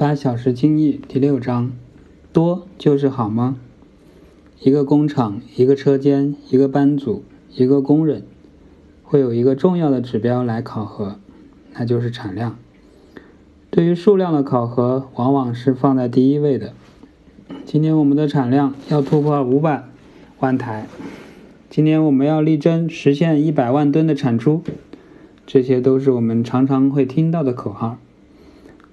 八小时精益第六章：多就是好吗？一个工厂、一个车间、一个班组、一个工人，会有一个重要的指标来考核，那就是产量。对于数量的考核，往往是放在第一位的。今年我们的产量要突破五百万台，今年我们要力争实现一百万吨的产出，这些都是我们常常会听到的口号。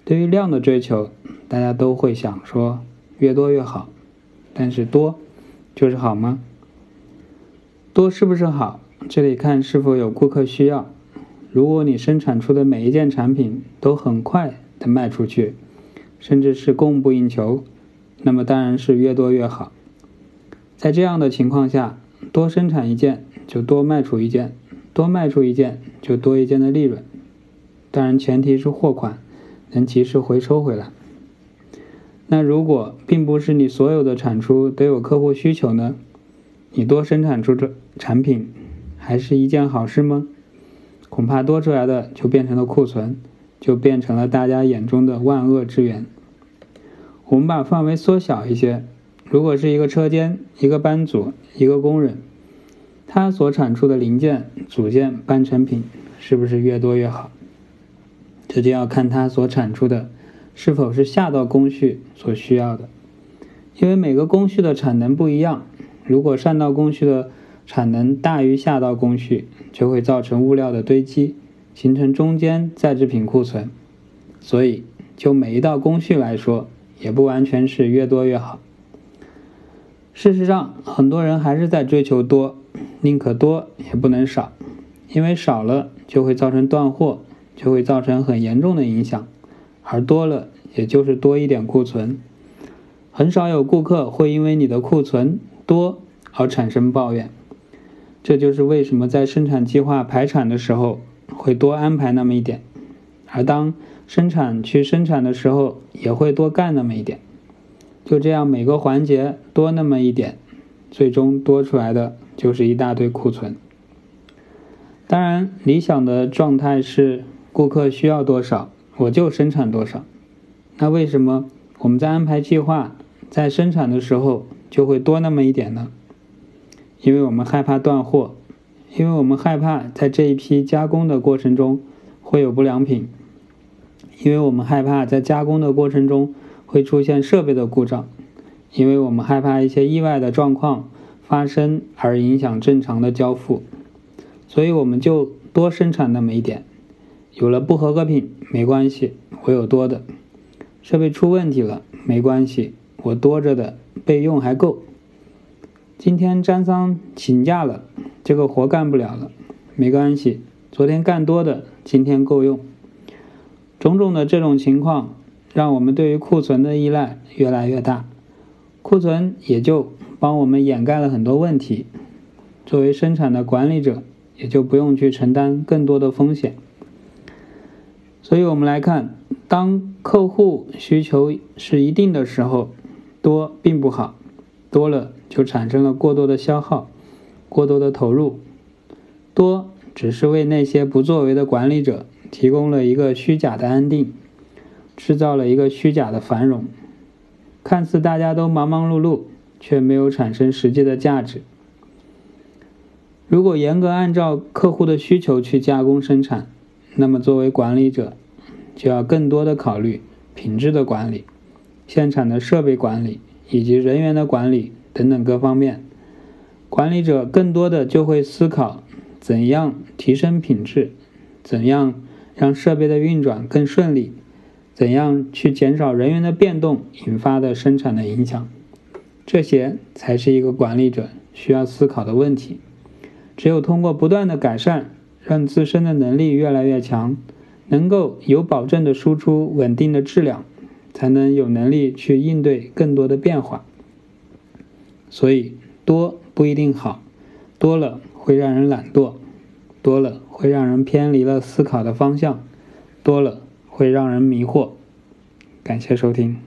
对于量的追求，大家都会想说越多越好，但是多就是好吗？多是不是好？这里看是否有顾客需要。如果你生产出的每一件产品都很快的卖出去，甚至是供不应求，那么当然是越多越好。在这样的情况下，多生产一件就多卖出一件，多卖出一件就多一件的利润。当然前提是货款。能及时回收回来。那如果并不是你所有的产出都有客户需求呢？你多生产出这产品，还是一件好事吗？恐怕多出来的就变成了库存，就变成了大家眼中的万恶之源。我们把范围缩小一些，如果是一个车间、一个班组、一个工人，他所产出的零件、组件、半成品，是不是越多越好？这就要看它所产出的是否是下道工序所需要的，因为每个工序的产能不一样。如果上道工序的产能大于下道工序，就会造成物料的堆积，形成中间在制品库存。所以，就每一道工序来说，也不完全是越多越好。事实上，很多人还是在追求多，宁可多也不能少，因为少了就会造成断货。就会造成很严重的影响，而多了也就是多一点库存，很少有顾客会因为你的库存多而产生抱怨。这就是为什么在生产计划排产的时候会多安排那么一点，而当生产去生产的时候也会多干那么一点。就这样每个环节多那么一点，最终多出来的就是一大堆库存。当然，理想的状态是。顾客需要多少，我就生产多少。那为什么我们在安排计划、在生产的时候就会多那么一点呢？因为我们害怕断货，因为我们害怕在这一批加工的过程中会有不良品，因为我们害怕在加工的过程中会出现设备的故障，因为我们害怕一些意外的状况发生而影响正常的交付，所以我们就多生产那么一点。有了不合格品没关系，我有多的；设备出问题了没关系，我多着的备用还够。今天张桑请假了，这个活干不了了，没关系，昨天干多的今天够用。种种的这种情况，让我们对于库存的依赖越来越大，库存也就帮我们掩盖了很多问题。作为生产的管理者，也就不用去承担更多的风险。所以我们来看，当客户需求是一定的时候，多并不好，多了就产生了过多的消耗，过多的投入，多只是为那些不作为的管理者提供了一个虚假的安定，制造了一个虚假的繁荣，看似大家都忙忙碌碌，却没有产生实际的价值。如果严格按照客户的需求去加工生产，那么，作为管理者，就要更多的考虑品质的管理、现场的设备管理以及人员的管理等等各方面。管理者更多的就会思考怎样提升品质，怎样让设备的运转更顺利，怎样去减少人员的变动引发的生产的影响。这些才是一个管理者需要思考的问题。只有通过不断的改善。让自身的能力越来越强，能够有保证的输出稳定的质量，才能有能力去应对更多的变化。所以多不一定好，多了会让人懒惰，多了会让人偏离了思考的方向，多了会让人迷惑。感谢收听。